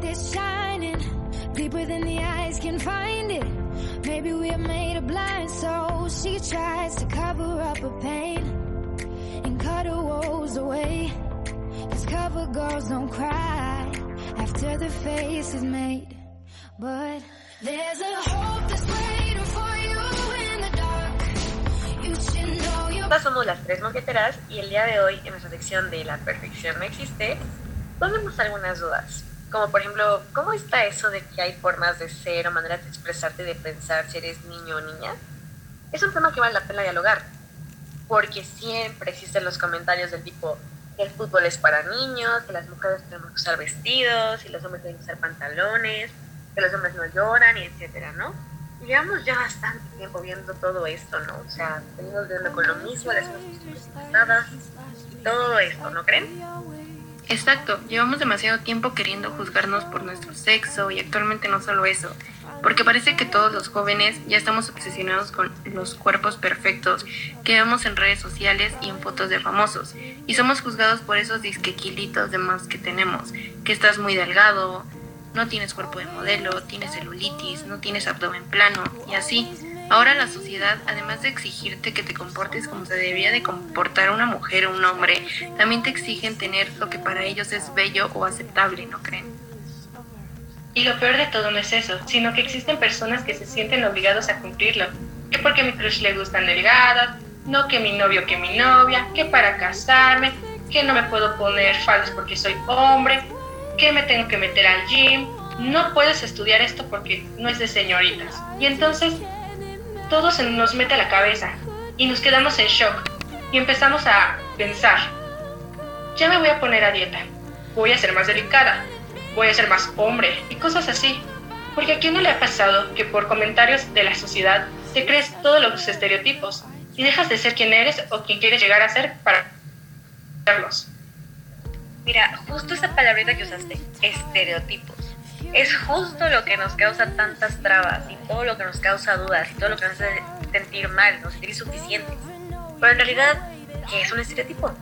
that's shining deeper than the eyes can find it. Maybe we are made of blind, so she tries to cover up her pain and cut her woes away. Cause girls don't cry after the face is made. But there's a hope that's waiting for you in the dark. You should know you Estas somos las tres moqueteras y el día de hoy en nuestra sección de La perfección no existe, ponemos algunas dudas. Como por ejemplo, ¿cómo está eso de que hay formas de ser o maneras de expresarte de pensar si eres niño o niña? Es un tema que vale la pena dialogar, porque siempre existen los comentarios del tipo que el fútbol es para niños, que las mujeres tenemos que usar vestidos, y los hombres tienen que usar pantalones, que los hombres no lloran, y etcétera, ¿no? Y llevamos ya bastante tiempo viendo todo esto, ¿no? O sea, venimos viendo con lo mismo, las cosas todo esto, ¿no creen? Exacto, llevamos demasiado tiempo queriendo juzgarnos por nuestro sexo y actualmente no solo eso, porque parece que todos los jóvenes ya estamos obsesionados con los cuerpos perfectos que vemos en redes sociales y en fotos de famosos, y somos juzgados por esos disquequilitos de más que tenemos, que estás muy delgado, no tienes cuerpo de modelo, tienes celulitis, no tienes abdomen plano, y así. Ahora la sociedad, además de exigirte que te comportes como se debería de comportar una mujer o un hombre, también te exigen tener lo que para ellos es bello o aceptable, ¿no creen? Y lo peor de todo no es eso, sino que existen personas que se sienten obligados a cumplirlo. Que porque a mi crush le gustan delgadas, no que mi novio que mi novia, que para casarme, que no me puedo poner faldas porque soy hombre, que me tengo que meter al gym, no puedes estudiar esto porque no es de señoritas. Y entonces todo se nos mete a la cabeza y nos quedamos en shock y empezamos a pensar, ya me voy a poner a dieta, voy a ser más delicada, voy a ser más hombre y cosas así. Porque a quién no le ha pasado que por comentarios de la sociedad te crees todos los estereotipos y dejas de ser quien eres o quien quieres llegar a ser para serlos. Mira, justo esa palabrita que usaste, estereotipos, es justo lo que nos causa tantas trabas y todo lo que nos causa dudas y todo lo que nos hace sentir mal, nos sentir insuficientes. Pero en realidad, ¿qué es un estereotipo?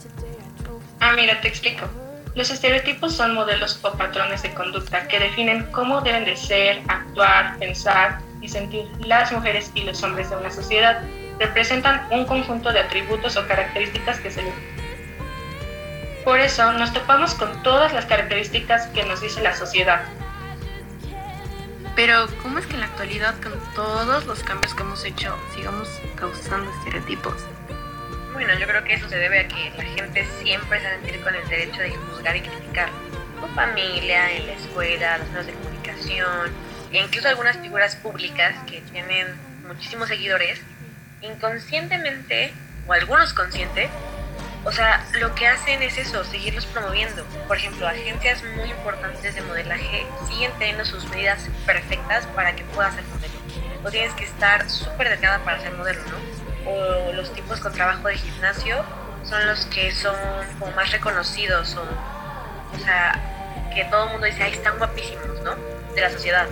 Ah, mira, te explico. Los estereotipos son modelos o patrones de conducta que definen cómo deben de ser, actuar, pensar y sentir las mujeres y los hombres de una sociedad. Representan un conjunto de atributos o características que se les... Por eso nos topamos con todas las características que nos dice la sociedad. Pero, ¿cómo es que en la actualidad, con todos los cambios que hemos hecho, sigamos causando estereotipos? Bueno, yo creo que eso se debe a que la gente siempre se sentir con el derecho de juzgar y criticar. Tu familia, en la escuela, los medios de comunicación, e incluso algunas figuras públicas que tienen muchísimos seguidores, inconscientemente, o algunos conscientes, o sea, lo que hacen es eso, seguirlos promoviendo. Por ejemplo, agencias muy importantes de modelaje siguen teniendo sus medidas perfectas para que puedas ser modelo. O tienes que estar súper delgada para ser modelo, ¿no? O los tipos con trabajo de gimnasio son los que son como más reconocidos o, o sea, que todo el mundo dice, ahí están guapísimos, ¿no? De la sociedad.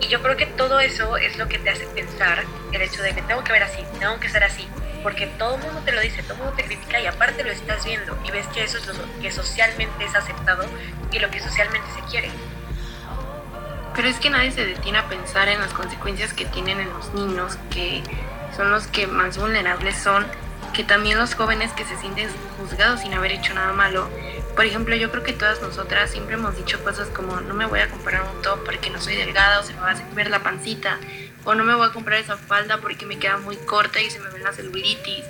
Y yo creo que todo eso es lo que te hace pensar el hecho de que tengo que ver así, tengo que ser así, porque todo el mundo te lo dice, todo el mundo te critica y aparte lo estás viendo y ves que eso es lo que socialmente es aceptado y lo que socialmente se quiere. Pero es que nadie se detiene a pensar en las consecuencias que tienen en los niños, que son los que más vulnerables son, que también los jóvenes que se sienten juzgados sin haber hecho nada malo. Por ejemplo, yo creo que todas nosotras siempre hemos dicho cosas como no me voy a comprar un top porque no soy delgada o se me va a ver la pancita, o no me voy a comprar esa falda porque me queda muy corta y se me ven la celulitis,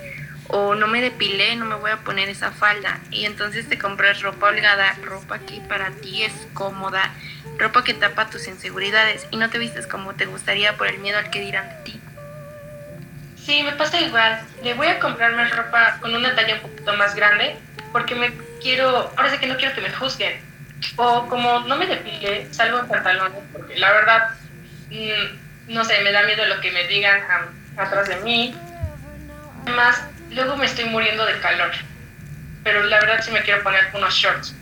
o no me depilé, no me voy a poner esa falda. Y entonces te compras ropa holgada, ropa que para ti es cómoda, ropa que tapa tus inseguridades y no te vistes como te gustaría por el miedo al que dirán de ti. Sí, me pasa igual. Le voy a comprarme ropa con una talla un poquito más grande porque me quiero, ahora sé que no quiero que me juzguen. O como no me depilé, salgo en pantalones porque la verdad, mm, no sé, me da miedo lo que me digan a- atrás de mí. Además, luego me estoy muriendo de calor. Pero la verdad sí me quiero poner unos shorts.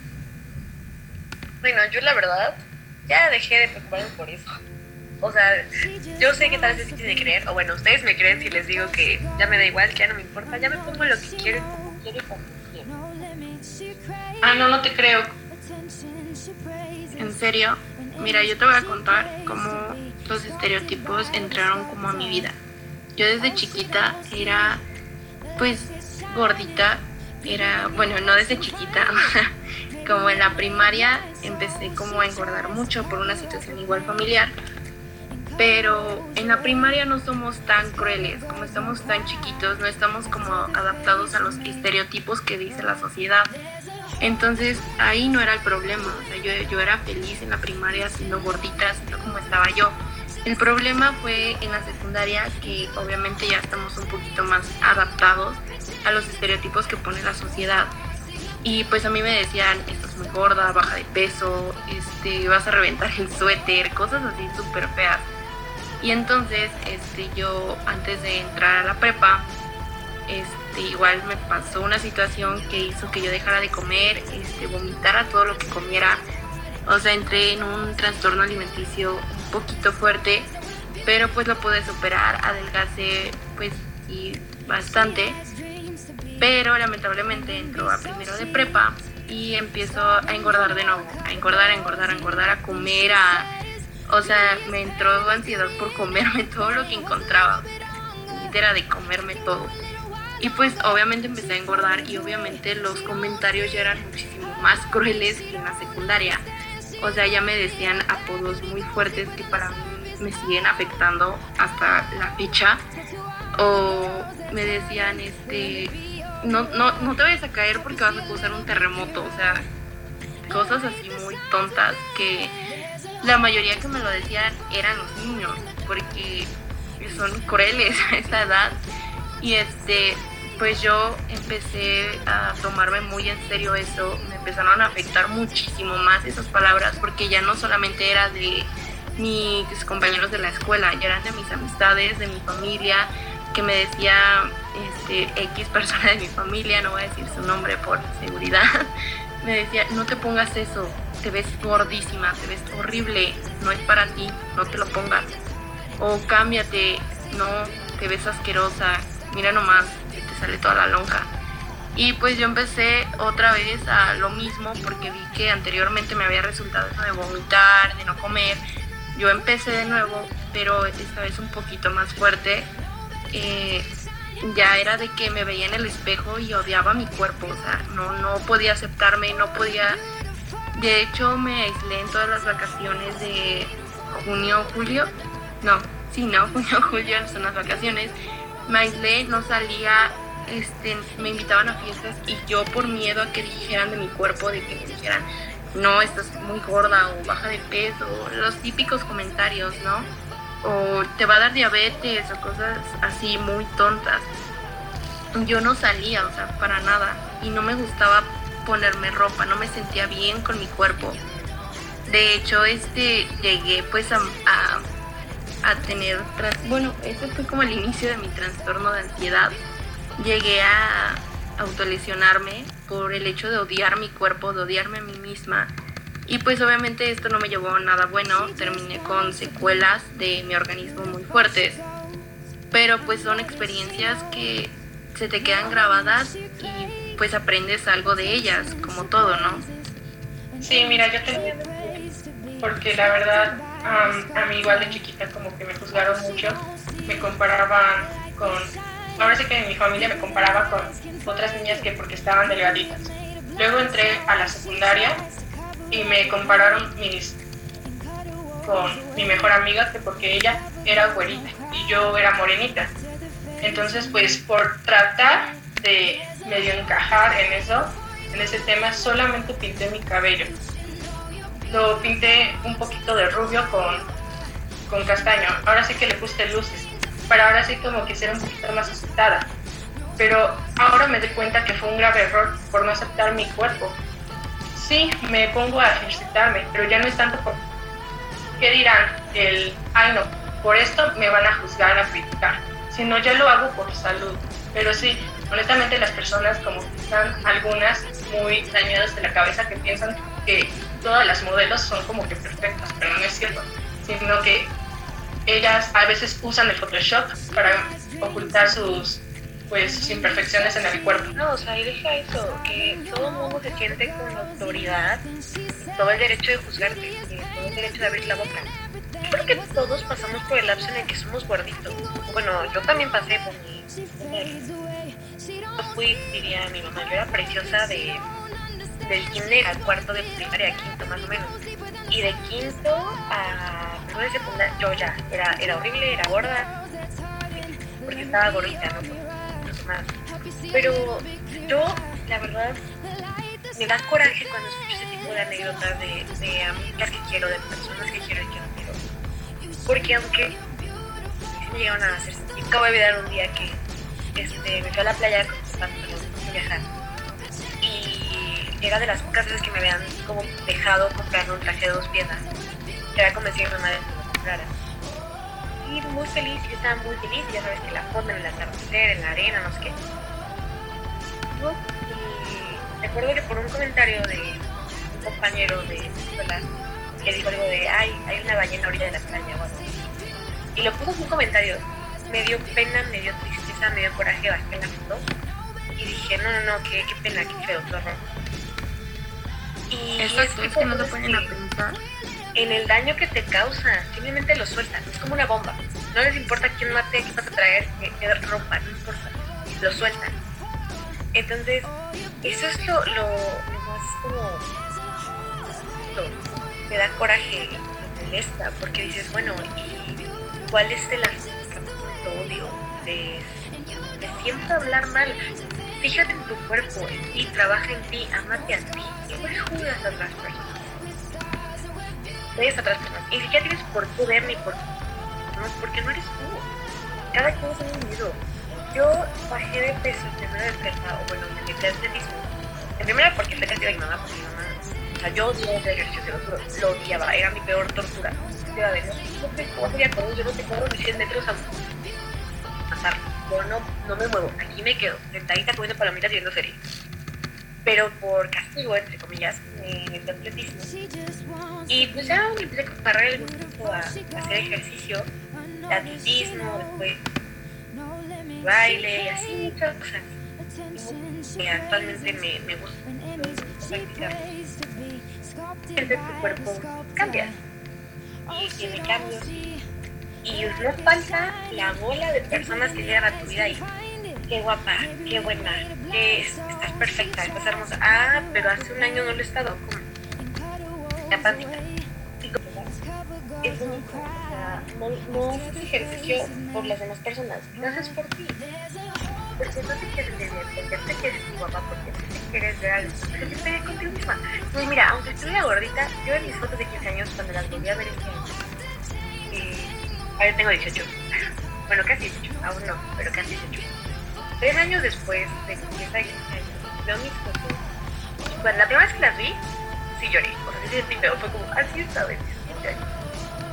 Bueno, yo la verdad ya dejé de preocuparme por eso. O sea, yo sé que tal vez es difícil de creer, o bueno, ustedes me creen si les digo que ya me da igual, que ya no me importa, ya me pongo lo que quiero, como quiero y como quiero. Ah, no, no te creo. En serio, mira, yo te voy a contar cómo los estereotipos entraron como a mi vida. Yo desde chiquita era, pues, gordita. Era, bueno, no desde chiquita, como en la primaria empecé como a engordar mucho por una situación igual familiar pero en la primaria no somos tan crueles, como estamos tan chiquitos, no estamos como adaptados a los estereotipos que dice la sociedad. Entonces ahí no era el problema, o sea, yo, yo era feliz en la primaria siendo gordita, siendo como estaba yo. El problema fue en la secundaria que obviamente ya estamos un poquito más adaptados a los estereotipos que pone la sociedad. Y pues a mí me decían, estás muy gorda, baja de peso, este, vas a reventar el suéter, cosas así súper feas. Y entonces, este, yo antes de entrar a la prepa, este, igual me pasó una situación que hizo que yo dejara de comer, este, vomitara todo lo que comiera. O sea, entré en un trastorno alimenticio poquito fuerte, pero pues lo pude superar, adelgacé pues y bastante. Pero lamentablemente entró a primero de prepa y empiezo a engordar de nuevo, a engordar, a engordar, a engordar, a comer, a o sea, me entró ansiedad por comerme todo lo que encontraba. Era de comerme todo. Y pues obviamente empecé a engordar y obviamente los comentarios ya eran muchísimo más crueles que en la secundaria. O sea, ya me decían apodos muy fuertes que para mí me siguen afectando hasta la fecha. O me decían, este, no, no, no te vayas a caer porque vas a causar un terremoto. O sea, cosas así muy tontas que la mayoría que me lo decían eran los niños, porque son crueles a esa edad. Y este, pues yo empecé a tomarme muy en serio eso, empezaron a afectar muchísimo más esas palabras, porque ya no solamente era de mis compañeros de la escuela, ya eran de mis amistades, de mi familia, que me decía este, X persona de mi familia, no voy a decir su nombre por seguridad, me decía, no te pongas eso, te ves gordísima, te ves horrible, no es para ti, no te lo pongas. O cámbiate, no, te ves asquerosa, mira nomás, te sale toda la lonja. Y pues yo empecé otra vez a lo mismo porque vi que anteriormente me había resultado eso de vomitar, de no comer. Yo empecé de nuevo, pero esta vez un poquito más fuerte. Eh, ya era de que me veía en el espejo y odiaba mi cuerpo, o sea, no, no podía aceptarme, no podía de hecho, me aislé en todas las vacaciones de junio, julio. No, sí, no, junio, julio son las vacaciones. Me aislé, no salía, este, me invitaban a fiestas y yo por miedo a que dijeran de mi cuerpo, de que me dijeran, no, estás muy gorda o baja de peso, los típicos comentarios, ¿no? O te va a dar diabetes o cosas así muy tontas. Yo no salía, o sea, para nada. Y no me gustaba ponerme ropa, no me sentía bien con mi cuerpo. De hecho, este llegué pues a, a, tener, bueno, ese fue como el inicio de mi trastorno de ansiedad. Llegué a autolesionarme por el hecho de odiar mi cuerpo, de odiarme a mí misma. Y pues obviamente esto no me llevó a nada bueno, terminé con secuelas de mi organismo muy fuertes. Pero pues son experiencias que se te quedan grabadas y pues aprendes algo de ellas, como todo, ¿no? Sí, mira, yo te porque la verdad a mí igual de chiquita como que me juzgaron mucho, me comparaban con, ahora sí que mi familia me comparaba con otras niñas que porque estaban delgaditas. Luego entré a la secundaria y me compararon mis con mi mejor amiga que porque ella era güerita y yo era morenita. Entonces, pues por tratar de medio encajar en eso, en ese tema, solamente pinté mi cabello. Lo pinté un poquito de rubio con, con castaño. Ahora sí que le puse luces, para ahora sí como que ser un poquito más aceptada. Pero ahora me doy cuenta que fue un grave error por no aceptar mi cuerpo. Sí, me pongo a ejercitarme, pero ya no es tanto por... ¿Qué dirán? El, ay no, por esto me van a juzgar, a criticar. Sino ya lo hago por salud. Pero sí, honestamente las personas como que están algunas muy dañadas de la cabeza que piensan que todas las modelos son como que perfectas, pero no es cierto, sino que ellas a veces usan el Photoshop para ocultar sus pues sus imperfecciones en el cuerpo. No, o sea, y deja eso, que todo mundo se siente con autoridad, todo el derecho de juzgarte, todo el derecho de abrir la boca. Yo creo que todos pasamos por el lapso en el que somos gorditos. Bueno, yo también pasé por mi... Yo fui, diría mi mamá, yo era preciosa de, del kinder al cuarto de primaria, quinto más o menos. Y de quinto a primero de secundaria, yo ya era, era horrible, era gorda, porque estaba gordita, ¿no? Pero yo, la verdad, me da coraje cuando escucho ese tipo de anécdotas de, de amigas que quiero, de personas que quiero y que no quiero. Porque aunque me llegaron a hacer acabo de olvidar un día que este, me fui a la playa con mis viajar. Era de las pocas veces que me habían como dejado comprar un traje de dos piezas. Que era convencida mi mamá de que lo comprara y muy feliz, yo estaba muy feliz, ya sabes que la foto en el atardecer, en la arena, no sé qué. Y recuerdo que por un comentario de un compañero de escuela que dijo algo de, ay, hay una ballena a orilla de la playa o Y lo puso en un comentario, me dio pena, me dio tristeza, me dio coraje, bajé la foto y dije, no, no, no, qué, qué pena, qué feo, qué horror. Y Exacto, es que no se ponen a pensar en el daño que te causa. Simplemente lo sueltan. Es como una bomba. No les importa quién mate, qué vas a traer, qué, ropa, no importa. Lo sueltan. Entonces, eso es lo, lo, más como. Lo, me da coraje, me molesta, porque dices, bueno, ¿y cuál es el odio? De, de siempre hablar mal. Fíjate en tu cuerpo, en ti, trabaja en ti, amate a ti. No juzgas a otras personas ves otras personas. Y si ya tienes por qué ver ni por no, porque no eres tú. Cada quien es un individuo. Yo bajé de peso en primera de o bueno, me metí atletismo. En primera porque fue castigo de mi mamá, porque mi mamá, o sea, yo odiaba ese ejercicio, lo, lo odiaba, era mi peor tortura. Yo a ver, no sé cómo sería con yo no te mis 100 metros a pasar. No, no me muevo, aquí me quedo, sentadita comiendo palomitas y viendo series pero por castigo, entre comillas, en el atletismo. Y pues ya me empecé a comparar el a, hacer ejercicio, atletismo, después baile y así muchas cosas. Y actualmente me, me gusta practicar. Siempre tu cuerpo cambia y tiene cambios. Y no falta la bola de personas que llegan a tu vida y qué guapa, qué buena, que estás perfecta, estás hermosa. Ah, pero hace un año no lo he estado como apática. Es único, o sea, no, no haces ejercicio por las demás personas, lo haces por ti. Porque no te quieres ver, porque te quieres guapa, porque te quieres ver algo, porque te quieres contigo misma. Pues mira, aunque estuviera gordita, yo en mis fotos de 15 años, cuando las volví a ver este eh, ahora tengo 18. Bueno, casi 18, aún no, pero casi 18 tres años después de que empieza a veo mis fotos. Bueno, la primera vez que las vi, sí lloré. O sea, sí sentí feo. Fue como, así esta vez.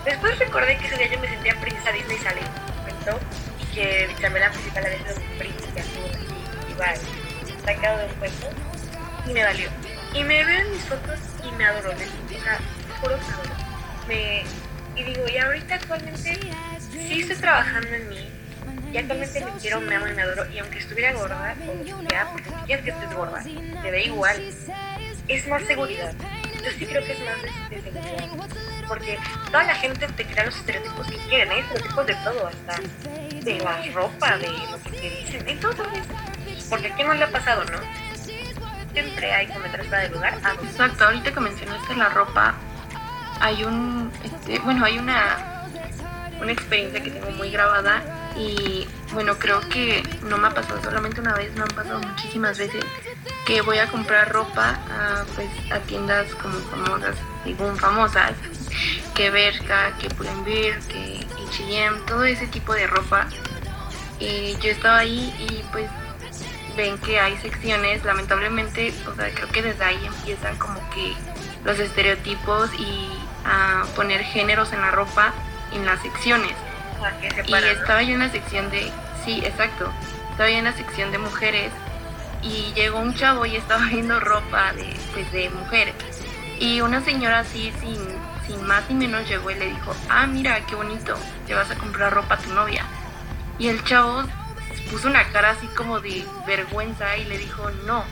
Después recordé que ese día yo me sentía princesa Disney sale comentó y que la principal había sido un príncipe azul así, igual, sacado de un cuento. Y me valió. Y me veo en mis fotos y me adoro. O sea, juro que me adoro. Me, y digo, y ahorita actualmente sí estoy trabajando en mí, y actualmente me quiero, me amo y me adoro. Y aunque estuviera gorda, o ya, porque quieres que estés gorda, te ve igual. Es más seguridad. Yo sí creo que es más de, seguridad. Porque toda la gente te crea los estereotipos que quieren, ¿eh? estereotipos de todo, hasta de la ropa, de lo que te dicen, en todo eso. Porque aquí no le ha pasado, no? Siempre hay comentarios para de lugar. Exacto, ahorita que mencionaste la ropa, hay un, este, bueno, hay una, una experiencia que tengo muy grabada y bueno, creo que no me ha pasado solamente una vez, me han pasado muchísimas veces que voy a comprar ropa a, pues, a tiendas como famosas, digo famosas, que Berka, que Pull&Bear, que H&M, todo ese tipo de ropa. Y yo estaba ahí y pues ven que hay secciones, lamentablemente, o sea, creo que desde ahí empiezan como que los estereotipos y a poner géneros en la ropa en las secciones y estaba yo en la sección de, sí, exacto, estaba yo en la sección de mujeres y llegó un chavo y estaba viendo ropa de, pues, de mujeres. Y una señora así, sin, sin más ni menos, llegó y le dijo, ah, mira, qué bonito, te vas a comprar ropa a tu novia. Y el chavo puso una cara así como de vergüenza y le dijo, no,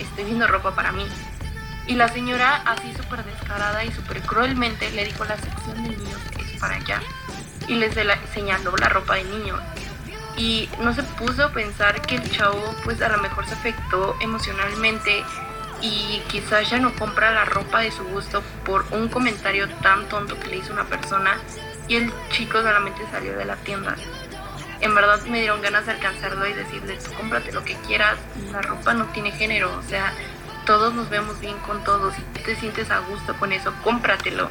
estoy viendo ropa para mí. Y la señora, así súper descarada y súper cruelmente, le dijo la sección de niños es para allá. Y les señaló la ropa de niños. Y no se puso a pensar que el chavo, pues a lo mejor se afectó emocionalmente y quizás ya no compra la ropa de su gusto por un comentario tan tonto que le hizo una persona y el chico solamente salió de la tienda. En verdad me dieron ganas de alcanzarlo y decirle, cómprate lo que quieras, la ropa no tiene género, o sea, todos nos vemos bien con todos y te sientes a gusto con eso, cómpratelo.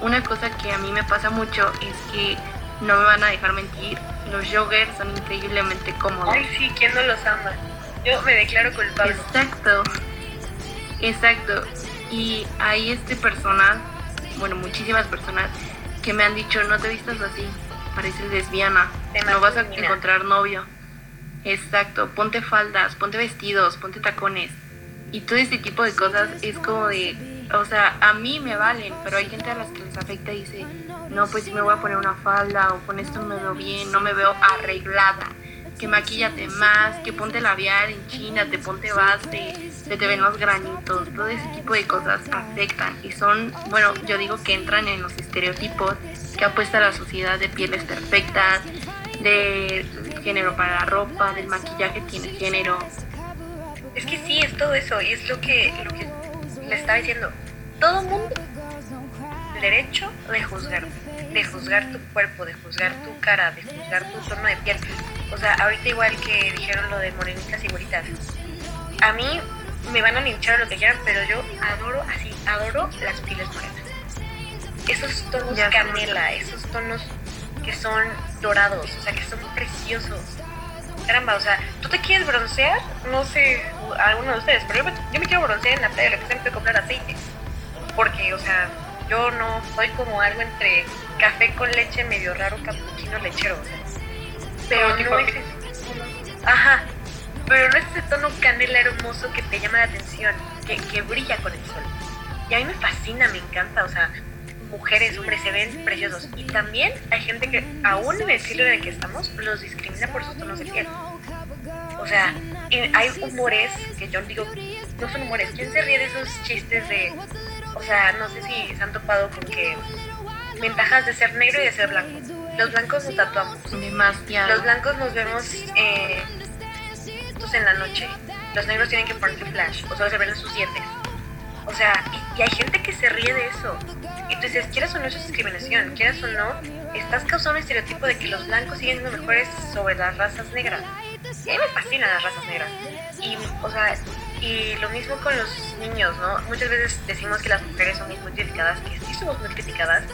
Una cosa que a mí me pasa mucho es que no me van a dejar mentir, los joggers son increíblemente cómodos. Ay, sí, ¿quién no los ama? Yo me declaro culpable. Exacto, exacto. Y hay este personas, bueno, muchísimas personas que me han dicho, no te vistas así, pareces lesbiana, no vas a encontrar novio. Exacto, ponte faldas, ponte vestidos, ponte tacones y todo este tipo de cosas es como de, o sea, a mí me valen, pero hay gente a las que les afecta y dice, no, pues si me voy a poner una falda o con esto me veo bien, no me veo arreglada, que maquillate más, que ponte labial en China, te ponte base, se te ven los granitos, todo ese tipo de cosas afectan y son, bueno, yo digo que entran en los estereotipos que apuesta la sociedad de pieles perfectas, de género para la ropa, del maquillaje tiene género, es que sí, es todo eso, y es lo que, lo que le estaba diciendo. Todo mundo derecho de juzgar, de juzgar tu cuerpo, de juzgar tu cara, de juzgar tu tono de piel. O sea, ahorita igual que dijeron lo de morenitas y bonitas. A mí me van a linchar lo que quieran, pero yo adoro, así, adoro las pieles morenas. Esos tonos canela, esos tonos que son dorados, o sea, que son preciosos caramba, o sea, tú te quieres broncear, no sé, alguno de ustedes, pero yo me, quiero broncear en la playa, lo que siempre comprar aceite. Porque, o sea, yo no soy como algo entre café con leche medio raro, cappuccino lechero, o sea. Pero no es Ajá. Pero no es ese tono canela hermoso que te llama la atención, que, que brilla con el sol. Y a mí me fascina, me encanta, o sea, mujeres, hombres se ven preciosos. Y también hay gente que, aún en el siglo en el que estamos, los discrimina por sus tonos de piel. O sea, hay humores que yo digo, no son humores. ¿Quién se ríe de esos chistes de, o sea, no sé si se han topado con que ventajas de ser negro y de ser blanco? Los blancos nos tatuamos. Demasiado. Los blancos nos vemos eh, en la noche. Los negros tienen que ponerse flash o solo se ven sus dientes. O sea, y, hay gente se ríe de eso. Y dices, quieras o no, eso es discriminación. Quieras o no, estás causando un estereotipo de que los blancos siguen siendo mejores sobre las razas negras. Y a mí me fascinan las razas negras. Y, o sea, y lo mismo con los niños, ¿no? Muchas veces decimos que las mujeres son muy criticadas, que sí somos muy criticadas.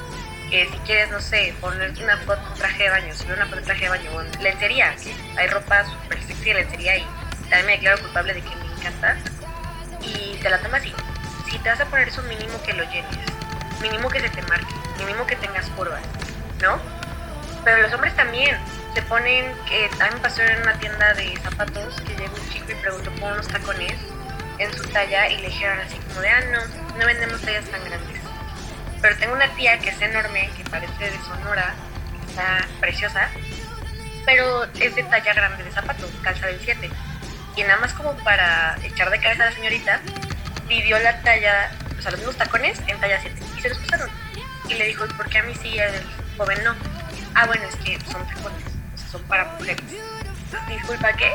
Que si quieres, no sé, ponerte una foto, traje de baño, subir una foto, traje de baño, o lencería, hay ropa súper sexy de lencería y también me declaro culpable de que me encanta. Y te la tomas así si te vas a poner eso, mínimo que lo llenes, mínimo que se te marque, mínimo que tengas curvas, ¿no? Pero los hombres también se ponen, que a mí me pasó en una tienda de zapatos que llegó un chico y preguntó por unos tacones en su talla y le dijeron así como de, ah, no, no vendemos tallas tan grandes. Pero tengo una tía que es enorme, que parece de Sonora, está preciosa, pero es de talla grande de zapatos, calza del 7. Y nada más como para echar de cabeza a la señorita, pidió la talla, o sea, los mismos tacones en talla 7 y se los pasaron. Y le dijo, ¿por qué a mí sí y el joven no? Ah, bueno, es que son tacones, o sea, son para mujeres. Disculpa, ¿qué?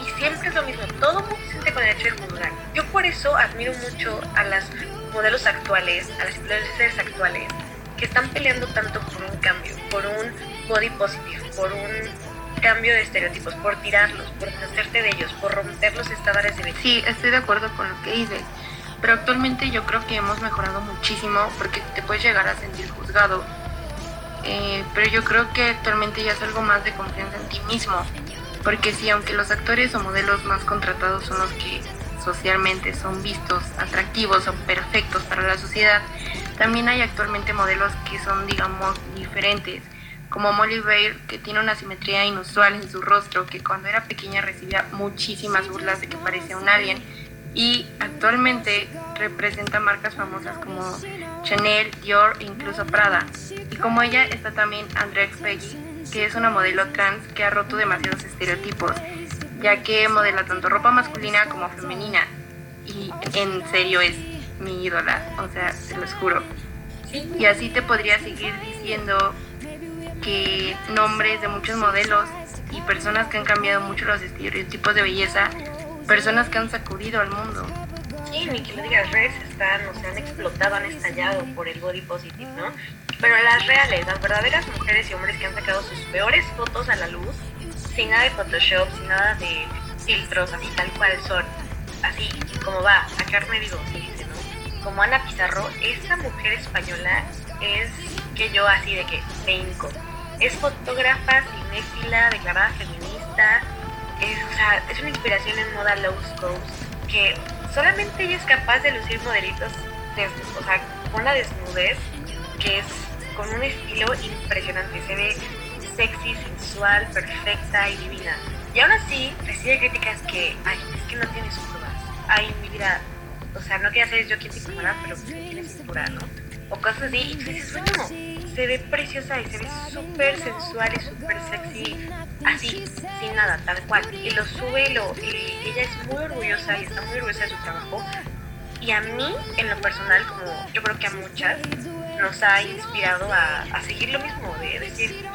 Y siempre es lo mismo, todo mundo se siente con derecho de juzgar. Yo por eso admiro mucho a las modelos actuales, a las influencers actuales, que están peleando tanto por un cambio, por un body positive, por un cambio de estereotipos, por tirarlos, por deshacerte de ellos, por romper los estándares de belleza. Sí, estoy de acuerdo con lo que dices, pero actualmente yo creo que hemos mejorado muchísimo porque te puedes llegar a sentir juzgado. Eh, pero yo creo que actualmente ya es algo más de confianza en ti mismo, porque sí, aunque los actores o modelos más contratados son los que socialmente son vistos atractivos o perfectos para la sociedad, también hay actualmente modelos que son, digamos, diferentes como Molly Bair, que tiene una simetría inusual en su rostro, que cuando era pequeña recibía muchísimas burlas de que parecía un alien, y actualmente representa marcas famosas como Chanel, Dior e incluso Prada. Y como ella está también Andrea Peggy, que es una modelo trans que ha roto demasiados estereotipos, ya que modela tanto ropa masculina como femenina. Y en serio es mi ídola, o sea, se los juro. Y así te podría seguir diciendo que nombres de muchos modelos y personas que han cambiado mucho los estereotipos de belleza, personas que han sacudido al mundo. Sí, ni que lo digas, redes están, o sea, han explotado, han estallado por el body positive, ¿no? Pero las reales, las verdaderas mujeres y hombres que han sacado sus peores fotos a la luz, sin nada de Photoshop, sin nada de filtros, así tal cual son, así como va, a carne digo, se dice, ¿no? Como Ana Pizarro, esa mujer española es que yo así de que me hinco es fotógrafa, cinéfila, declarada feminista, es, o sea, es una inspiración en moda low cost que solamente ella es capaz de lucir modelitos, de, o sea, con una desnudez que es con un estilo impresionante, se ve sexy, sensual, perfecta y divina. Y aún así recibe críticas que, ay, es que no tienes curvas, ay, mi vida, o sea, no quiero ser yo quien te incomoda, pero tienes cintura, ¿no? O cosas así, y tú dices, bueno, se ve preciosa y se ve súper sensual y súper sexy, así, sin nada, tal cual. Y lo sube y, lo, y ella es muy orgullosa y está muy orgullosa de su trabajo. Y a mí, en lo personal, como yo creo que a muchas, nos ha inspirado a, a seguir lo mismo, de decir,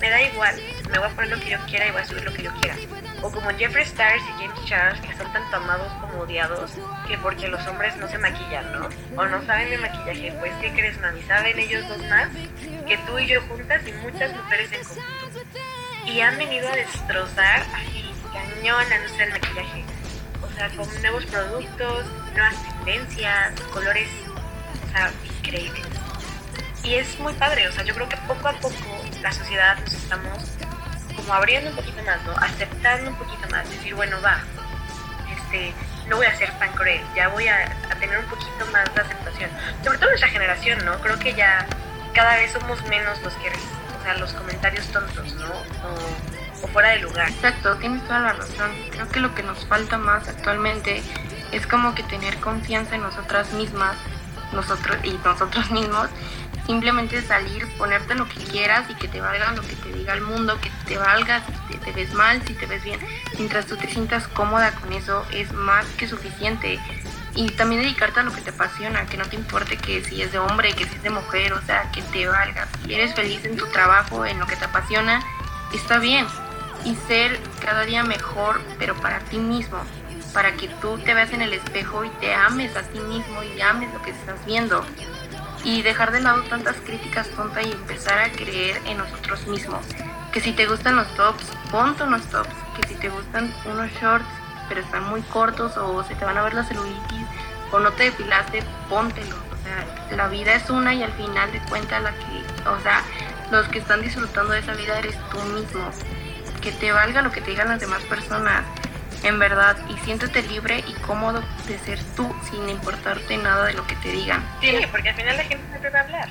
me da igual, me voy a poner lo que yo quiera y voy a subir lo que yo quiera. O como Jeffree Stars y James Charles, que son tanto amados como odiados, que porque los hombres no se maquillan, ¿no? O no saben de maquillaje, pues ¿qué crees, mami? ¿Saben ellos dos más? Que tú y yo juntas y muchas mujeres en conjunto. Y han venido a destrozar así, cañón a nuestro maquillaje. O sea, con nuevos productos, nuevas tendencias, colores, o sea, increíbles. Y es muy padre, o sea, yo creo que poco a poco la sociedad nos estamos como abriendo un poquito más, ¿no? Aceptando un poquito más, decir, bueno, va, este, no voy a ser tan cruel, ya voy a, tener un poquito más de aceptación. Sobre todo nuestra generación, ¿no? Creo que ya cada vez somos menos los que, o sea, los comentarios tontos, ¿no? O, o fuera de lugar. Exacto, tienes toda la razón. Creo que lo que nos falta más actualmente es como que tener confianza en nosotras mismas, nosotros y nosotros mismos simplemente salir, ponerte lo que quieras y que te valga lo que te diga el mundo, que te valga si te, ves mal, si te ves bien. Mientras tú te sientas cómoda con eso, es más que suficiente. Y también dedicarte a lo que te apasiona, que no te importe que si es de hombre, que si es de mujer, o sea, que te valga. Si eres feliz en tu trabajo, en lo que te apasiona, está bien. Y ser cada día mejor, pero para ti mismo, para que tú te veas en el espejo y te ames a ti mismo y ames lo que estás viendo y dejar de lado tantas críticas tontas y empezar a creer en nosotros mismos. Que si te gustan los tops, ponte unos tops. Que si te gustan unos shorts, pero están muy cortos o se te van a ver las celulitis o no te depilaste, póntelos. O sea, la vida es una y al final de cuentas la que, o sea, los que están disfrutando de esa vida eres tú mismo. Que te valga lo que te digan las demás personas en verdad, y siéntete libre y cómodo de ser tú sin importarte nada de lo que te digan. Sí, porque al final la gente no te va a hablar.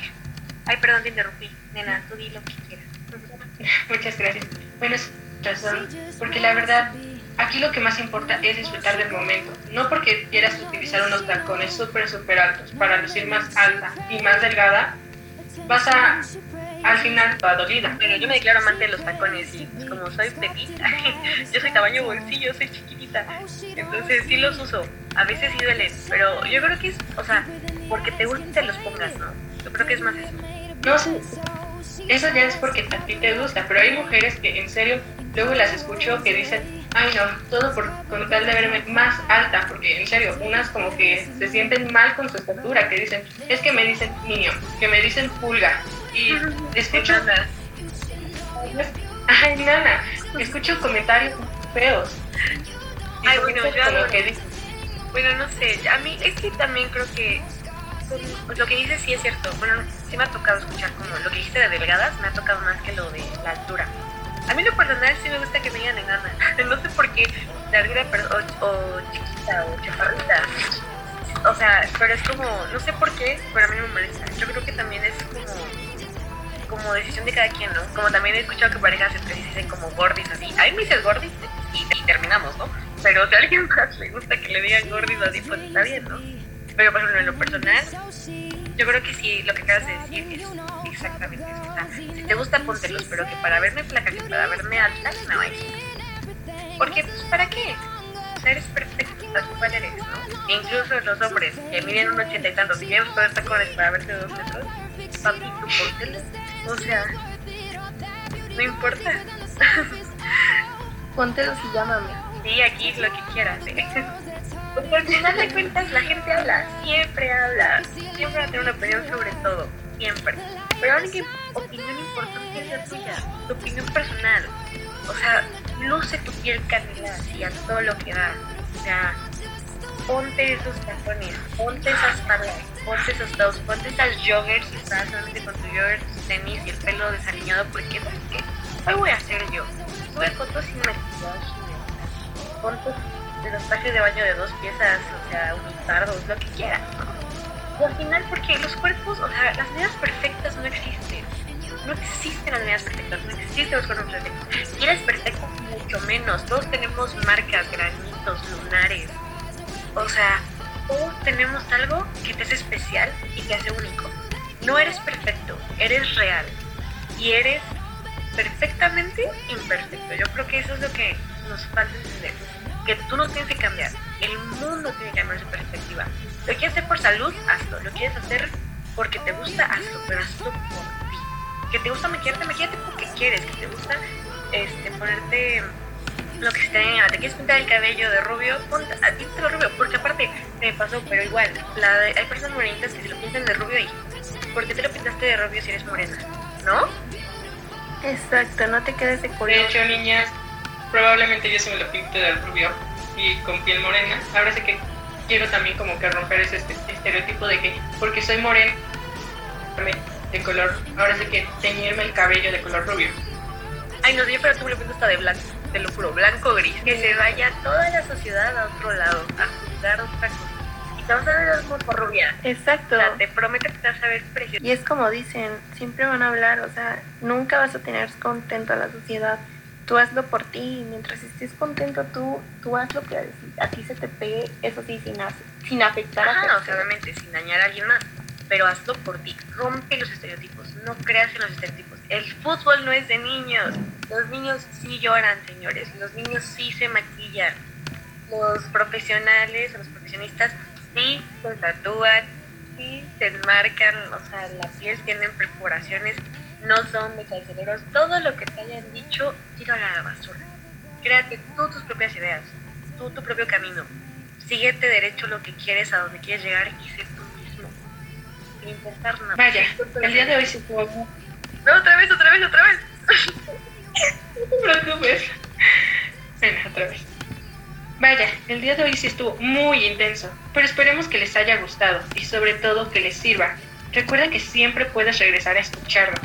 Ay, perdón, te interrumpí. Nena, tú di lo que quieras. Muchas gracias. Bueno, es razón, porque la verdad, aquí lo que más importa es disfrutar del momento. No porque quieras utilizar unos tacones súper, súper altos para lucir más alta y más delgada, vas a al final va dolida. Bueno, yo me declaro amante de los tacones y pues, como soy petita, yo soy tamaño bolsillo, soy chiquitita, entonces sí los uso. A veces sí duelen, pero yo creo que es, o sea, porque te gusta te los pongas, ¿no? Yo creo que es más eso. No, sí, eso ya es porque a ti te gusta, pero hay mujeres que en serio luego las escucho que dicen, ay no, todo por con tal de verme más alta, porque en serio, unas como que se sienten mal con su estatura, que dicen, es que me dicen niño, que me dicen pulga, y escucho ay nana escucho comentarios feos. Ay bueno yo que bueno no sé a mí es que también creo que lo que dices sí es cierto. Bueno sí me ha tocado escuchar como lo que dijiste de delgadas me ha tocado más que lo de la altura. A mí lo personal sí me gusta que me digan enana. No sé por qué la altura o, o chiquita o chaparrita. O sea, pero es como, no sé por qué, pero a mí no me molesta. Yo creo que también es como como decisión de cada quien, ¿no? Como también he escuchado que parejas se dicen como gordis así. A mí me dices gordis y, terminamos, ¿no? Pero si a alguien más le gusta que le digan gordis así, pues está bien, ¿no? Pero por ejemplo, en lo personal, yo creo que sí, lo que acabas de decir es exactamente eso. O sea, si te gusta, póntelos, pero que para verme flaca, que para verme alta, no hay. Porque, pues, ¿para qué? O sea, eres perfecto, tal cual eres, ¿no? incluso los hombres que miden un ochenta y tantos y llevan poder tacones para verte dos metros, papi, tú póntelos. O sea, no importa. Póntelos y llámame. Sí, aquí lo que quieras, ¿eh? Porque al final de cuentas la gente habla, siempre habla, siempre va a tener una opinión sobre todo, siempre. Pero la única opinión importante es la tuya, tu opinión personal. O sea, luce tu piel canela así a todo lo que da. O sea, ponte esos tacones, ponte esas palas, ponte esos tops, ponte esas joggers, estás solamente con tu joggers, tenis y el pelo desaliñado, porque ¿sabes qué? Hoy voy a hacer yo. Sube fotos sin maquillaje, ponte de los trajes de baño de dos piezas, o sea, unos tardos, lo que quieras, Y al final, porque los cuerpos, o sea, las medidas perfectas no existen. No existen las medidas perfectas, no existen los cuerpos perfectos. Si eres perfecto, mucho menos. Todos tenemos marcas, granitos, lunares. O sea, todos tenemos algo que te hace especial y te hace único. No eres perfecto, eres real. Y eres perfectamente imperfecto. Yo creo que eso es lo que nos falta entender que tú no tienes que cambiar, el mundo tiene que cambiar su perspectiva. Lo quieres hacer por salud, hazlo. Lo quieres hacer porque te gusta, hazlo, pero hazlo por ti. Que te gusta maquillarte, maquillate porque quieres. Que te gusta este, ponerte lo que se te quieres pintar el cabello de rubio, ponte, a ti te lo rubio. Porque aparte, me pasó, pero igual, la hay personas morenitas que se lo pintan de rubio y ¿por qué te lo pintaste de rubio si eres morena? ¿No? Exacto, no te quedes de color. De hecho, niñas, probablemente yo se me lo pinte de rubio y con piel morena. Ahora sí que quiero también como que romper ese este, estereotipo de que porque soy morena de color, ahora sí que teñirme el cabello de color rubio. Ay, no sé, pero tú me lo pintas hasta de blanco, te lo juro, blanco gris. Que se vaya toda la sociedad a otro lado, a juzgar otra cosa. Te vas a ver rubia. Exacto. O sea, te prometo que te vas a ver preciosa. Y es como dicen, siempre van a hablar, o sea, nunca vas a tener contento a la sociedad tú hazlo por ti, mientras estés contento tú, tú haz lo que a ti se te pegue, eso sí, sin, sin afectar a a o sea, obviamente, sin dañar a alguien más, pero hazlo por ti, rompe los estereotipos, no creas en los estereotipos. El fútbol no es de niños, los niños sí lloran, señores, los niños sí se maquillan, los profesionales los profesionistas sí se tatúan, sí se enmarcan, o sea, la piel tienen perforaciones no son de calcederos. Todo lo que te hayan dicho, tíralo a la basura. Créate tú tus propias ideas, tú tu propio camino. Síguete derecho lo que quieres, a donde quieres llegar y sé tú mismo. Sin intentar nada. Vaya, el día de hoy sí fue. No, otra vez, otra vez, otra vez. no te preocupes. Venga, otra vez. Vaya, el día de hoy sí estuvo muy intenso, pero esperemos que les haya gustado y sobre todo que les sirva. Recuerda que siempre puedes regresar a escucharlo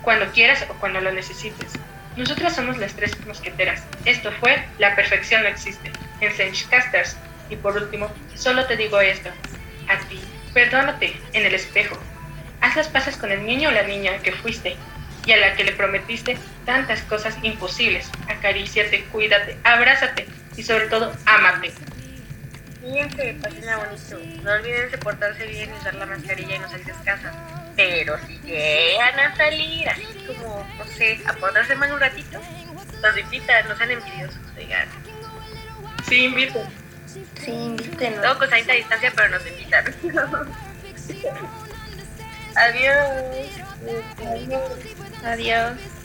cuando quieras o cuando lo necesites. Nosotras somos las tres mosqueteras. Esto fue La perfección no existe, en Casters. Y por último, solo te digo esto. A ti, perdónate en el espejo. Haz las paces con el niño o la niña que fuiste y a la que le prometiste tantas cosas imposibles. Acaríciate, cuídate, abrázate y sobre todo, ámate. Fíjense, pásenla bonito. No olviden portarse bien y usar la mascarilla y no salir de casa. Pero si llegan a salir, así como, no sé, a ponerse más un ratito, los invitan, no sean envidiosos, oigan. Sí, inviten. Sí, inviten. Todo con esta distancia, pero nos invitan. Adiós. Adiós. Adiós.